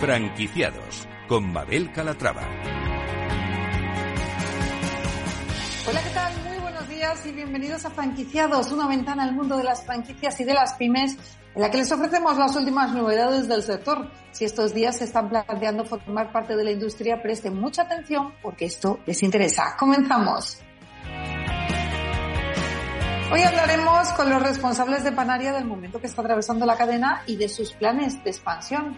Franquiciados con Mabel Calatrava. Hola, ¿qué tal? Muy buenos días y bienvenidos a Franquiciados, una ventana al mundo de las franquicias y de las pymes en la que les ofrecemos las últimas novedades del sector. Si estos días se están planteando formar parte de la industria, presten mucha atención porque esto les interesa. Comenzamos. Hoy hablaremos con los responsables de Panaria del momento que está atravesando la cadena y de sus planes de expansión.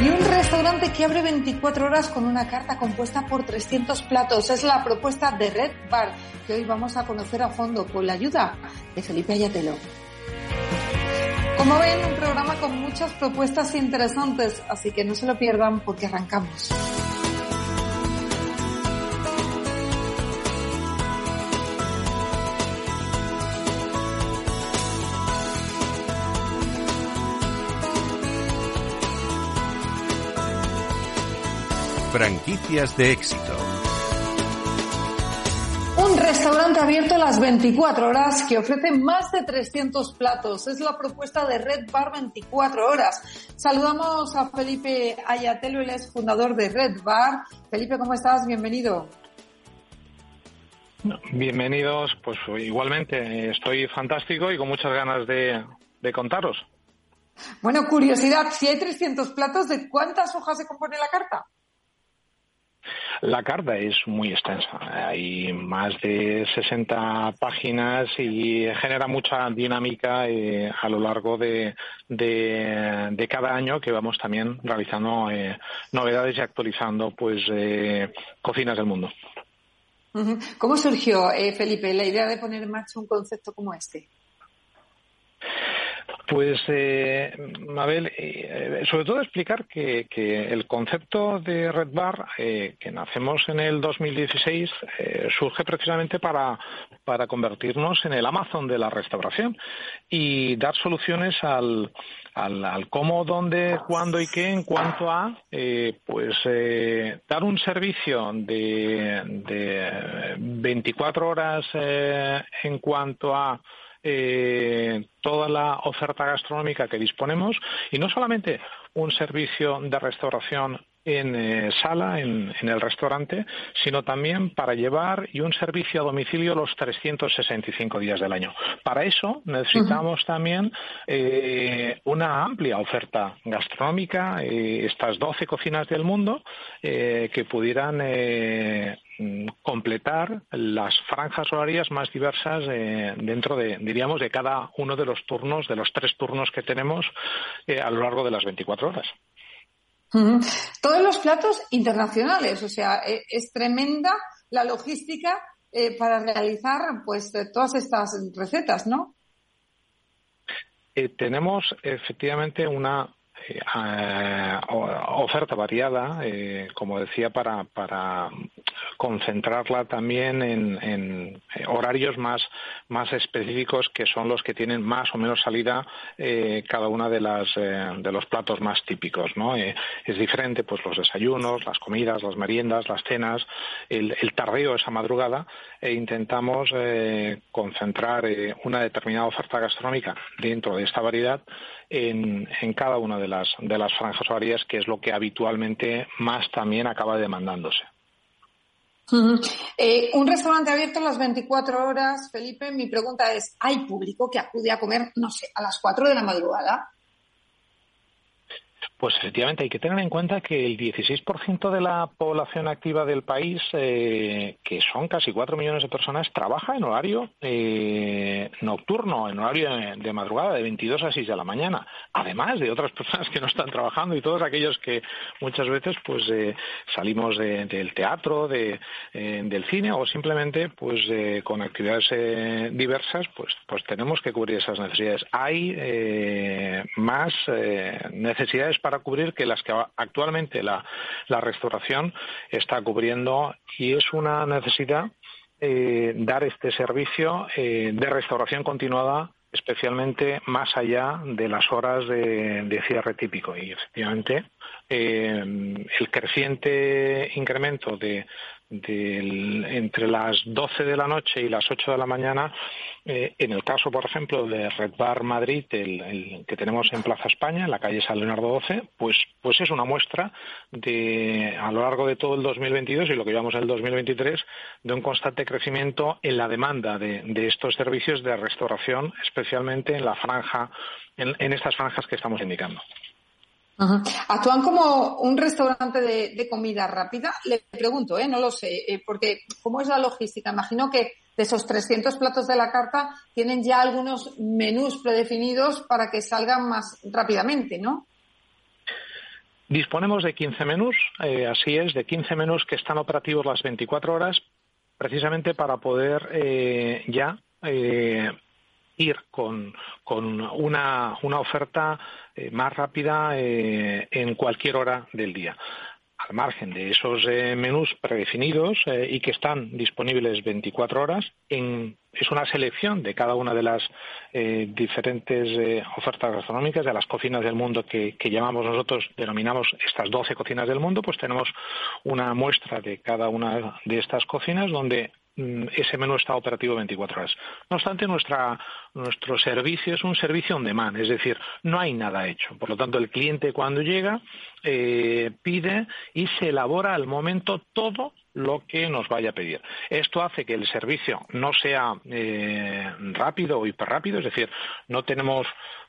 Y un restaurante que abre 24 horas con una carta compuesta por 300 platos. Es la propuesta de Red Bar, que hoy vamos a conocer a fondo con la ayuda de Felipe Ayatelo. Como ven, un programa con muchas propuestas interesantes, así que no se lo pierdan porque arrancamos. Franquicias de éxito. Un restaurante abierto las 24 horas que ofrece más de 300 platos. Es la propuesta de Red Bar 24 horas. Saludamos a Felipe Ayatelo, él es fundador de Red Bar. Felipe, ¿cómo estás? Bienvenido. Bienvenidos, pues igualmente estoy fantástico y con muchas ganas de, de contaros. Bueno, curiosidad, si hay 300 platos, ¿de cuántas hojas se compone la carta? La carta es muy extensa. Hay más de 60 páginas y genera mucha dinámica eh, a lo largo de, de, cada año que vamos también realizando eh, novedades y actualizando pues eh, cocinas del mundo. ¿Cómo surgió, Felipe, la idea de poner en marcha un concepto como este? Pues, eh, Mabel, eh, sobre todo explicar que, el concepto de Red Bar, eh, que nacemos en el 2016, eh, surge precisamente para, para convertirnos en el Amazon de la restauración y dar soluciones al, al, cómo, dónde, cuándo y qué en cuanto a pues dar un servicio de, de 24 horas en cuanto a eh, toda la oferta gastronómica que disponemos y no solamente un servicio de restauración en eh, sala, en, el restaurante, sino también para llevar y un servicio a domicilio los 365 días del año. Para eso necesitamos también eh, una amplia oferta gastronómica, estas 12 cocinas del mundo que pudieran completar las franjas horarias más diversas eh, dentro de, diríamos, de cada uno de los turnos, de los tres turnos que tenemos eh, a lo largo de las 24 horas. Todos los platos internacionales, o sea, e, es tremenda la logística eh, para realizar pues todas estas recetas, ¿no? tenemos efectivamente una oferta variada, como decía, para, para concentrarla también en, horarios más, más específicos que son los que tienen más o menos salida eh, cada una de las eh, de los platos más típicos ¿no? Eh, es diferente pues los desayunos las comidas las meriendas las cenas el, el tardeo esa madrugada e intentamos concentrar una determinada oferta gastronómica dentro de esta variedad en, en, cada una de las, de las franjas horarias, que es lo que habitualmente más también acaba demandándose. Eh, un restaurante abierto las 24 horas, Felipe, mi pregunta es, ¿hay público que acude a comer, no sé, a las 4 de la madrugada? Pues efectivamente hay que tener en cuenta que el 16% de la población activa del país, eh, que son casi 4 millones de personas, trabaja en horario eh, nocturno, en horario de, madrugada, de 22 a 6 de la mañana, además de otras personas que no están trabajando y todos aquellos que muchas veces pues eh, salimos del teatro, de, del cine o simplemente pues con actividades diversas, pues, pues tenemos que cubrir esas necesidades. Hay más necesidades para cubrir que las que actualmente la, restauración está cubriendo y es una necesidad eh, dar este servicio eh, de restauración continuada especialmente más allá de las horas de, cierre típico. Y efectivamente el creciente incremento de entre las 12 de la noche y las 8 de la mañana, eh, en el caso, por ejemplo, de Red Bar Madrid, el, que tenemos en Plaza España, en la calle San Leonardo 12, pues, pues es una muestra de, a lo largo de todo el 2022 y lo que llevamos en el 2023, de un constante crecimiento en la demanda de, estos servicios de restauración, especialmente en la franja, en estas franjas que estamos indicando. ¿Actúan como un restaurante de, comida rápida? Le pregunto, ¿eh? no lo sé, eh, porque ¿cómo es la logística? Imagino que de esos 300 platos de la carta tienen ya algunos menús predefinidos para que salgan más rápidamente, ¿no? Disponemos de 15 menús, eh, así es, de 15 menús que están operativos las 24 horas, precisamente para poder eh, ya ir con, una, una oferta eh, más rápida eh, en cualquier hora del día. Al margen de esos eh, menús predefinidos y que están disponibles 24 horas, es una selección de cada una de las diferentes ofertas gastronómicas, de las cocinas del mundo que, que, llamamos nosotros, denominamos estas 12 cocinas del mundo, pues tenemos una muestra de cada una de estas cocinas donde ese menú está operativo 24 horas. No obstante, nuestra, nuestro servicio es un servicio on demand, es decir, no hay nada hecho. Por lo tanto, el cliente cuando llega eh, pide y se elabora al momento todo lo que nos vaya a pedir. Esto hace que el servicio no sea eh, rápido o hiperrápido, es decir, no tenemos,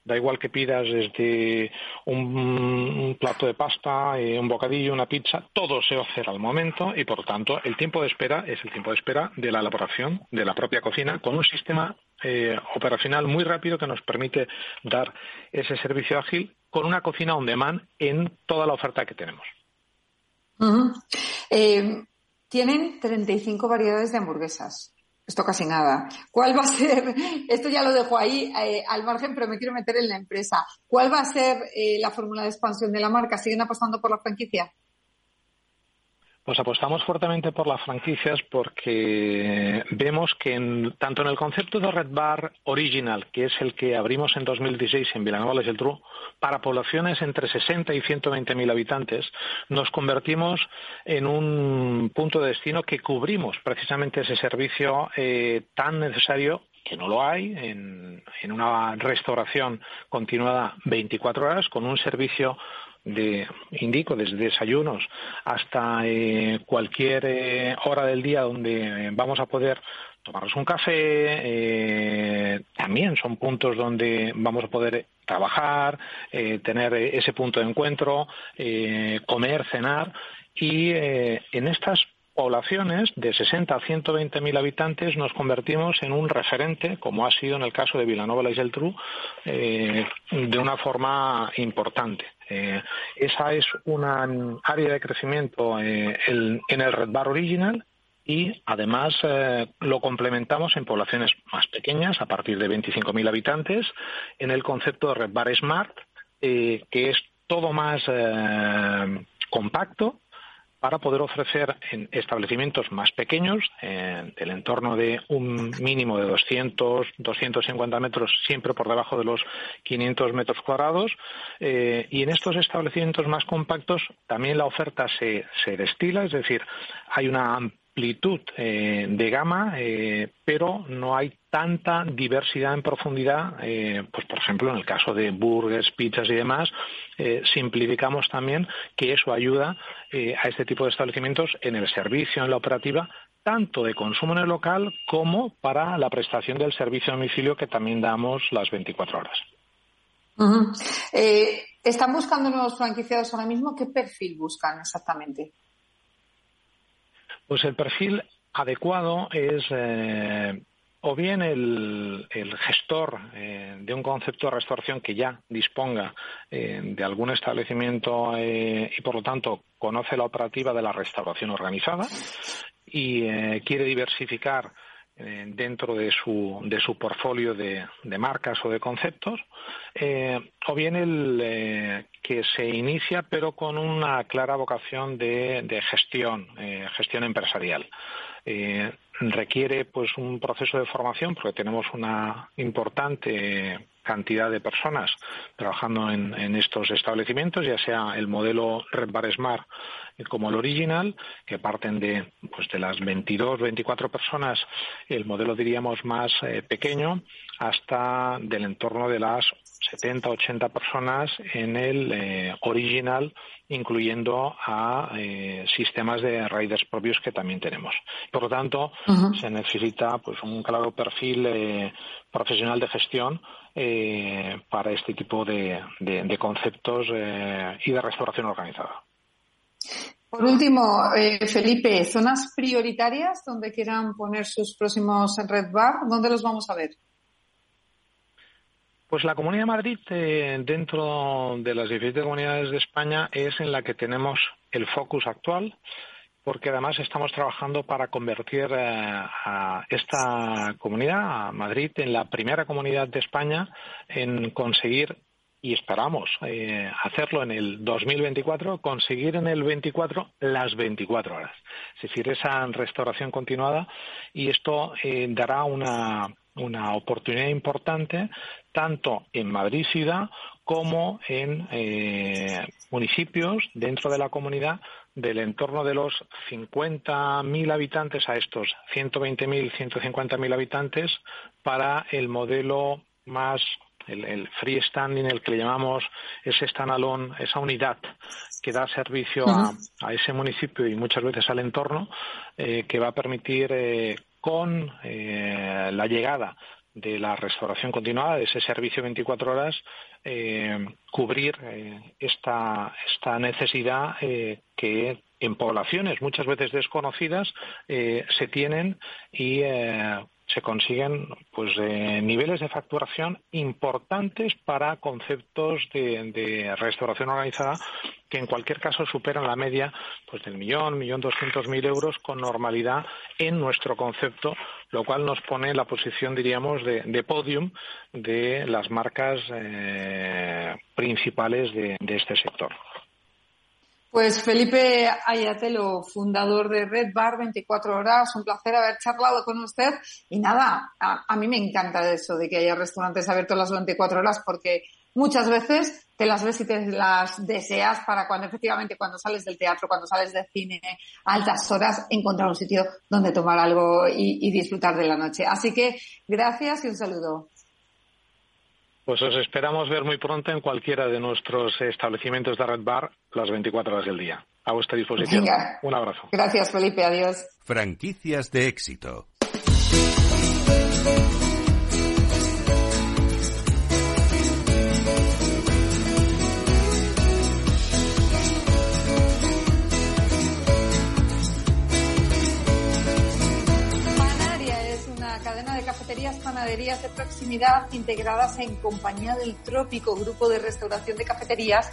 da igual que pidas desde un, plato de pasta, eh, un bocadillo, una pizza, todo se hace al momento y por tanto el tiempo de espera es el tiempo de espera de la elaboración de la propia cocina con un sistema eh, operacional muy rápido que nos permite dar ese servicio ágil con una cocina on demand en toda la oferta que tenemos. Tienen 35 variedades de hamburguesas. Esto casi nada. ¿Cuál va a ser? Esto ya lo dejo ahí eh, al margen, pero me quiero meter en la empresa. ¿Cuál va a ser eh, la fórmula de expansión de la marca? ¿Siguen apostando por la franquicia? Pues apostamos fuertemente por las franquicias porque vemos que tanto en el concepto de Red Bar Original, que es el que abrimos en 2016 en Vilanova y Geltrú, para poblaciones entre 60 y 120 mil habitantes, nos convertimos en un punto de destino que cubrimos precisamente ese servicio eh, tan necesario que no lo hay en, en, una restauración continuada 24 horas con un servicio de, indico, desde desayunos hasta eh, cualquier eh, hora del día donde vamos a poder tomarnos un café, eh, también son puntos donde vamos a poder trabajar, tener ese punto de encuentro, comer, cenar y en estas poblaciones de 60 a 120 mil habitantes nos convertimos en un referente, como ha sido en el caso de Vilanova y Geltrú, eh, de una forma importante. Eh, esa es una área de crecimiento eh, en el Red Bar Original y además lo complementamos en poblaciones más pequeñas, a partir de 25.000 habitantes, en el concepto de Red Bar Smart, que es todo más compacto, para poder ofrecer en establecimientos más pequeños, en del entorno de un mínimo de 200, 250 metros, siempre por debajo de los 500 metros cuadrados. Eh, y en estos establecimientos más compactos también la oferta se, se destila, es decir, hay una amplitud eh, de gama, eh, pero no hay tanta diversidad en profundidad, eh, pues por ejemplo en el caso de burgers, pizzas y demás, simplificamos también que eso ayuda a este tipo de establecimientos en el servicio, en la operativa, tanto de consumo en el local como para la prestación del servicio a domicilio que también damos las 24 horas. ¿Están buscando nuevos franquiciados ahora mismo? ¿Qué perfil buscan exactamente? Pues el perfil adecuado es eh, o bien el, gestor eh, de un concepto de restauración que ya disponga eh, de algún establecimiento y por lo tanto conoce la operativa de la restauración organizada y quiere diversificar dentro de su, de su portfolio de, marcas o de conceptos, o bien el que se inicia pero con una clara vocación de, gestión, eh, gestión empresarial. Eh, requiere pues un proceso de formación porque tenemos una importante cantidad de personas trabajando en, estos establecimientos, ya sea el modelo Red Bar Smart como el original, que parten de, pues, de las 22, 24 personas, el modelo diríamos más eh, pequeño, hasta del entorno de las 70, 80 personas en el eh, original, incluyendo a eh, sistemas de raiders propios que también tenemos. Por lo tanto, se necesita pues un claro perfil eh, profesional de gestión para este tipo de, conceptos y de restauración organizada. Por último, Felipe, zonas prioritarias donde quieran poner sus próximos Red Bar, ¿dónde los vamos a ver? Pues la Comunidad de Madrid, eh, dentro de las diferentes comunidades de España, es en la que tenemos el focus actual, porque además estamos trabajando para convertir eh, a esta comunidad, a Madrid, en la primera comunidad de España en conseguir y esperamos eh, hacerlo en el 2024, conseguir en el 24 las 24 horas. Es decir, esa restauración continuada y esto dará una una oportunidad importante tanto en Madrid ciudad como en eh, municipios dentro de la comunidad del entorno de los 50.000 habitantes a estos 120.000, 150.000 habitantes para el modelo más el, el freestanding, el que le llamamos ese standalone, esa unidad que da servicio a, ese municipio y muchas veces al entorno, eh, que va a permitir eh, con eh, la llegada de la restauración continuada, de ese servicio 24 horas, eh, cubrir eh, esta, esta necesidad que en poblaciones muchas veces desconocidas se tienen y se consiguen pues niveles de facturación importantes para conceptos de, restauración organizada que en cualquier caso superan la media pues del millón, millón doscientos mil euros con normalidad en nuestro concepto, lo cual nos pone en la posición, diríamos, de, de podium de las marcas eh, principales de este sector. Pues Felipe Ayatelo, fundador de Red Bar 24 Horas, un placer haber charlado con usted. Y nada, a, mí me encanta eso de que haya restaurantes abiertos las 24 horas porque muchas veces te las ves y te las deseas para cuando efectivamente cuando sales del teatro, cuando sales del cine a altas horas, encontrar un sitio donde tomar algo y disfrutar de la noche. Así que gracias y un saludo. Pues os esperamos ver muy pronto en cualquiera de nuestros establecimientos de Red Bar las 24 horas del día. A vuestra disposición. Un abrazo. Gracias, Felipe. Adiós. Franquicias de éxito. panaderías de proximidad integradas en Compañía del Trópico, grupo de restauración de cafeterías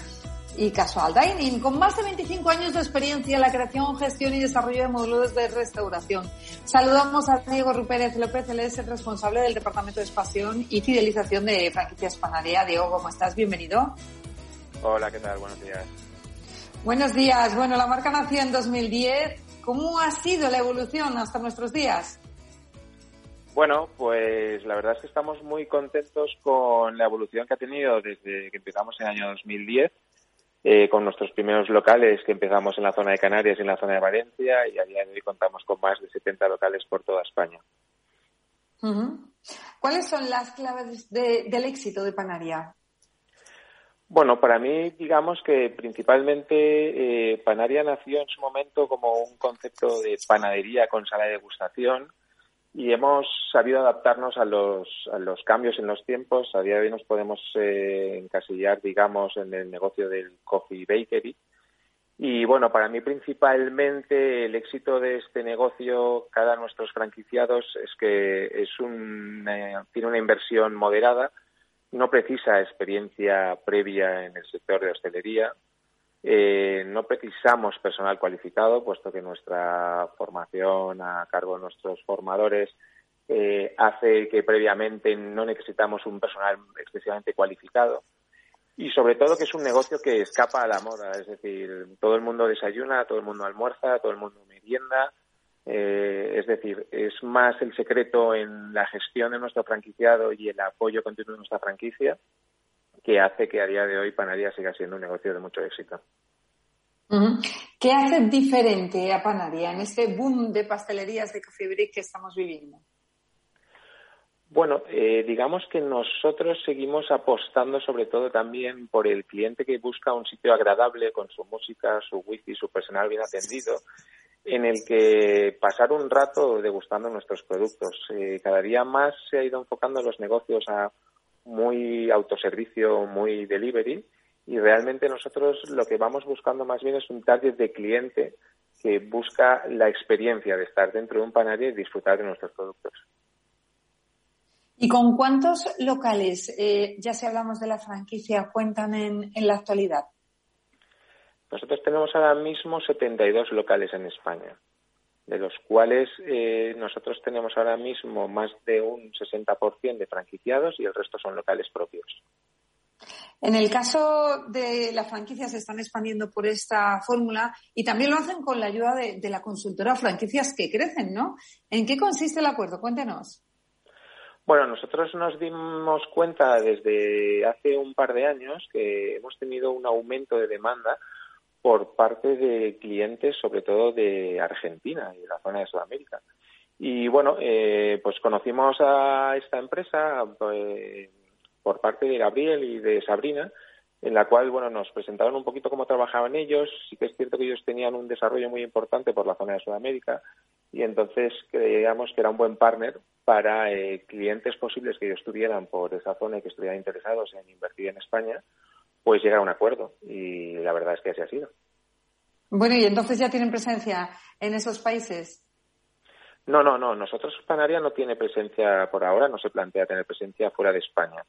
y Casual Dining, con más de 25 años de experiencia en la creación, gestión y desarrollo de módulos de restauración. Saludamos a Diego Rupérez López, él es el responsable del Departamento de Expansión y Fidelización de Franquicias Panadería. Diego, ¿cómo estás? Bienvenido. Hola, ¿qué tal? Buenos días. Buenos días. Bueno, la marca nació en 2010. ¿Cómo ha sido la evolución hasta nuestros días? Bueno, pues la verdad es que estamos muy contentos con la evolución que ha tenido desde que empezamos en el año 2010, eh, con nuestros primeros locales que empezamos en la zona de Canarias y en la zona de Valencia y a día de hoy contamos con más de 70 locales por toda España. ¿Cuáles son las claves del éxito de Panaria? Bueno, para mí, digamos que principalmente eh, Panaria nació en su momento como un concepto de panadería con sala de degustación y hemos sabido adaptarnos a los, a los cambios en los tiempos. A día de hoy nos podemos eh, encasillar, digamos, en el negocio del coffee bakery. Y bueno, para mí principalmente el éxito de este negocio, cada nuestros franquiciados, es que es un, eh, tiene una inversión moderada, no precisa experiencia previa en el sector de hostelería, eh, no precisamos personal cualificado, puesto que nuestra formación a cargo de nuestros formadores eh, hace que previamente no necesitamos un personal excesivamente cualificado. Y sobre todo que es un negocio que escapa a la moda, es decir, todo el mundo desayuna, todo el mundo almuerza, todo el mundo merienda, Eh, es decir, es más el secreto en la gestión de nuestro franquiciado y el apoyo continuo de nuestra franquicia que hace que a día de hoy Panaria siga siendo un negocio de mucho éxito. ¿Qué hace diferente a Panaria en este boom de pastelerías de Café Brick que estamos viviendo? Bueno, eh, digamos que nosotros seguimos apostando sobre todo también por el cliente que busca un sitio agradable con su música, su wifi, su personal bien atendido, en el que pasar un rato degustando nuestros productos. Eh, cada día más se ha ido enfocando los negocios a muy autoservicio, muy delivery, y realmente nosotros lo que vamos buscando más bien es un target de cliente que busca la experiencia de estar dentro de un panadería y disfrutar de nuestros productos. ¿Y con cuántos locales, eh, ya si hablamos de la franquicia, cuentan en, la actualidad? Nosotros tenemos ahora mismo 72 locales en España, de los cuales eh, nosotros tenemos ahora mismo más de un 60% de franquiciados y el resto son locales propios. En el caso de las franquicias se están expandiendo por esta fórmula y también lo hacen con la ayuda de, de la consultora Franquicias que crecen, ¿no? ¿En qué consiste el acuerdo? Cuéntenos. Bueno, nosotros nos dimos cuenta desde hace un par de años que hemos tenido un aumento de demanda por parte de clientes, sobre todo de Argentina y de la zona de Sudamérica. Y bueno, eh, pues conocimos a esta empresa pues, por parte de Gabriel y de Sabrina, en la cual bueno nos presentaron un poquito cómo trabajaban ellos. Sí que es cierto que ellos tenían un desarrollo muy importante por la zona de Sudamérica y entonces creíamos que era un buen partner para eh, clientes posibles que ellos tuvieran por esa zona y que estuvieran interesados en invertir en España, pues llegar a un acuerdo. Y la verdad es que así ha sido. Bueno, y entonces ya tienen presencia en esos países. No, no, no. Nosotros Panaria no tiene presencia por ahora, no se plantea tener presencia fuera de España.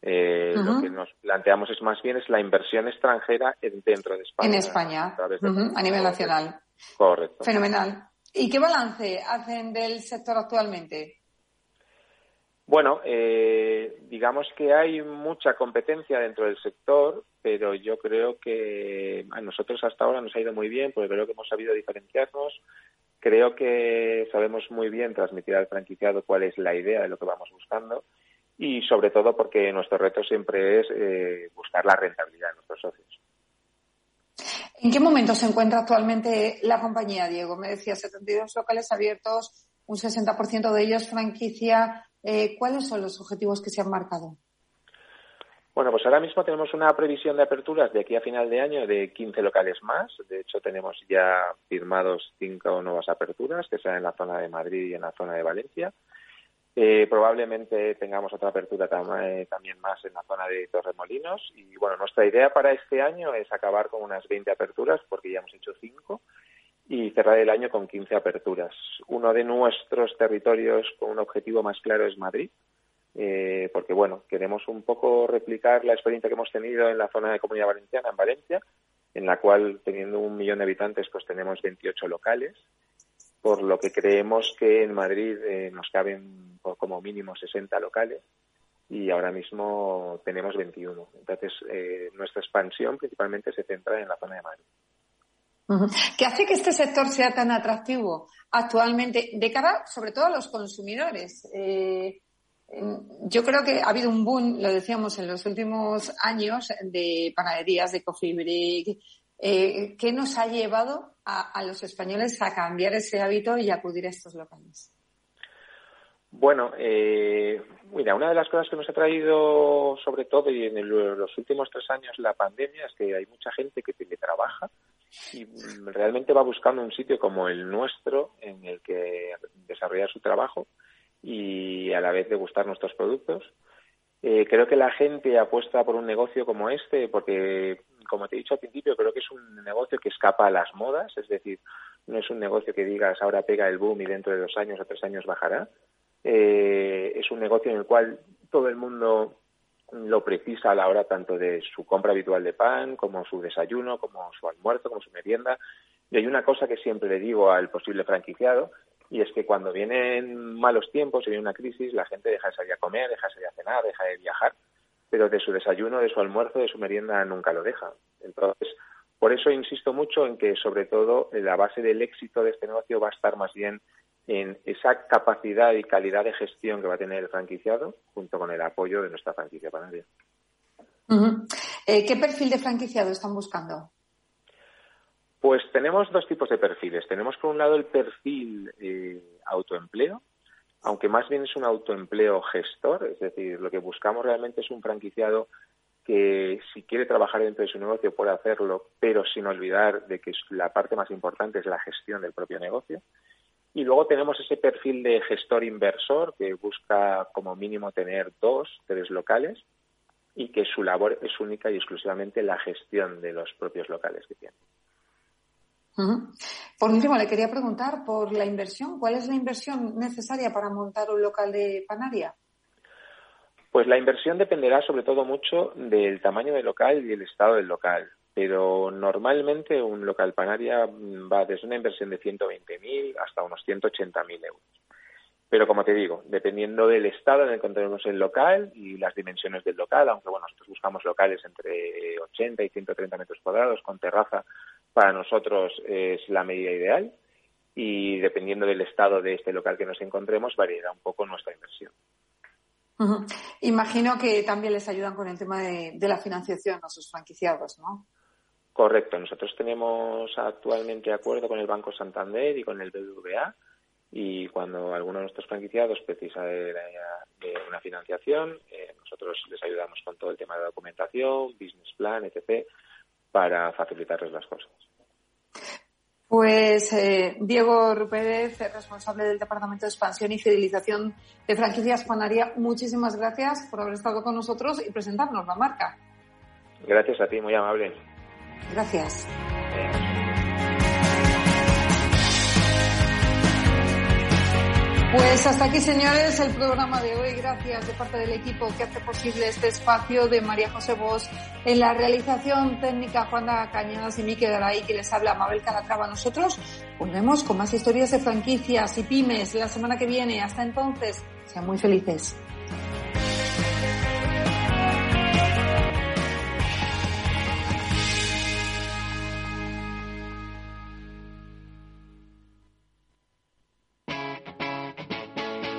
Eh, Lo que nos planteamos es más bien es la inversión extranjera dentro de España. En España, a, nivel nacional. Correcto. Fenomenal. ¿Y qué balance hacen del sector actualmente? Bueno, eh, digamos que hay mucha competencia dentro del sector, pero yo creo que a nosotros hasta ahora nos ha ido muy bien, porque creo que hemos sabido diferenciarnos. Creo que sabemos muy bien transmitir al franquiciado cuál es la idea de lo que vamos buscando y sobre todo porque nuestro reto siempre es eh, buscar la rentabilidad de nuestros socios. ¿En qué momento se encuentra actualmente la compañía, Diego? Me decía 72 locales abiertos, un 60% de ellos franquicia. Eh, ¿Cuáles son los objetivos que se han marcado? Bueno, pues ahora mismo tenemos una previsión de aperturas de aquí a final de año de 15 locales más. De hecho, tenemos ya firmados cinco nuevas aperturas, que sean en la zona de Madrid y en la zona de Valencia. Eh, probablemente tengamos otra apertura eh, también más en la zona de Torremolinos. Y bueno, nuestra idea para este año es acabar con unas 20 aperturas, porque ya hemos hecho 5, y cerrar el año con 15 aperturas. Uno de nuestros territorios con un objetivo más claro es Madrid, eh, porque bueno, queremos un poco replicar la experiencia que hemos tenido en la zona de Comunidad Valenciana, en Valencia, en la cual, teniendo un millón de habitantes, pues tenemos 28 locales por lo que creemos que en Madrid eh, nos caben como mínimo 60 locales y ahora mismo tenemos 21. Entonces, eh, nuestra expansión principalmente se centra en la zona de Madrid. ¿Qué hace que este sector sea tan atractivo actualmente de cara sobre todo a los consumidores? Eh, yo creo que ha habido un boom, lo decíamos en los últimos años, de panaderías, de coffee break, eh, ¿Qué nos ha llevado a, los españoles a cambiar ese hábito y acudir a estos locales? Bueno, eh, mira, una de las cosas que nos ha traído, sobre todo y en los últimos tres años, la pandemia es que hay mucha gente que trabaja y realmente va buscando un sitio como el nuestro en el que desarrollar su trabajo y a la vez degustar nuestros productos. Eh, creo que la gente apuesta por un negocio como este porque como te he dicho al principio, creo que es un negocio que escapa a las modas, es decir, no es un negocio que digas ahora pega el boom y dentro de dos años o tres años bajará. Eh, es un negocio en el cual todo el mundo lo precisa a la hora tanto de su compra habitual de pan, como su desayuno, como su almuerzo, como su merienda. Y hay una cosa que siempre le digo al posible franquiciado, y es que cuando vienen malos tiempos y viene una crisis, la gente deja de salir a comer, deja de salir a cenar, deja de viajar pero de su desayuno, de su almuerzo, de su merienda nunca lo deja. Entonces, Por eso insisto mucho en que, sobre todo, la base del éxito de este negocio va a estar más bien en esa capacidad y calidad de gestión que va a tener el franquiciado junto con el apoyo de nuestra franquicia panaria. Eh, ¿Qué perfil de franquiciado están buscando? Pues tenemos dos tipos de perfiles. Tenemos por un lado el perfil eh, autoempleo, aunque más bien es un autoempleo gestor, es decir, lo que buscamos realmente es un franquiciado que si quiere trabajar dentro de su negocio puede hacerlo, pero sin olvidar de que la parte más importante es la gestión del propio negocio. Y luego tenemos ese perfil de gestor inversor que busca como mínimo tener dos, tres locales y que su labor es única y exclusivamente la gestión de los propios locales que tiene. Por último, le quería preguntar por la inversión. ¿Cuál es la inversión necesaria para montar un local de panaria? Pues la inversión dependerá sobre todo mucho del tamaño del local y el estado del local. Pero normalmente un local panaria va desde una inversión de 120.000 hasta unos 180.000 euros. Pero como te digo, dependiendo del estado en el que encontremos el local y las dimensiones del local, aunque bueno, nosotros buscamos locales entre 80 y 130 metros cuadrados con terraza, para nosotros es la medida ideal y dependiendo del estado de este local que nos encontremos variará un poco nuestra inversión. Imagino que también les ayudan con el tema de, de, la financiación a sus franquiciados, ¿no? Correcto. Nosotros tenemos actualmente acuerdo con el Banco Santander y con el BBVA y cuando alguno de nuestros franquiciados precisa de, una financiación, eh, nosotros les ayudamos con todo el tema de documentación, business plan, etc., para facilitarles las cosas. Pues eh, Diego Rupérez, responsable del Departamento de Expansión y Fidelización de Franquicias Panaria, muchísimas gracias por haber estado con nosotros y presentarnos la marca. Gracias a ti, muy amable. Gracias. Pues hasta aquí, señores, el programa de hoy. Gracias de parte del equipo que hace posible este espacio de María José Bosch en la realización técnica Juana Cañadas y Mique Garay, que les habla Mabel Calatrava. Nosotros volvemos con más historias de franquicias y pymes la semana que viene. Hasta entonces, sean muy felices.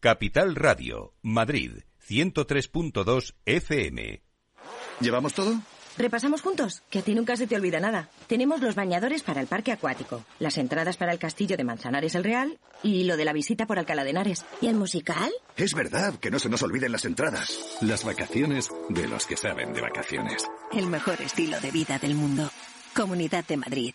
Capital Radio, Madrid, 103.2 FM. ¿Llevamos todo? Repasamos juntos, que a ti nunca se te olvida nada. Tenemos los bañadores para el parque acuático, las entradas para el castillo de Manzanares el Real y lo de la visita por Alcalá de Henares. ¿Y el musical? Es verdad, que no se nos olviden las entradas. Las vacaciones de los que saben de vacaciones. El mejor estilo de vida del mundo. Comunidad de Madrid.